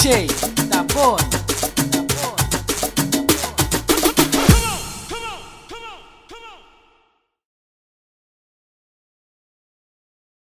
DJ da Boa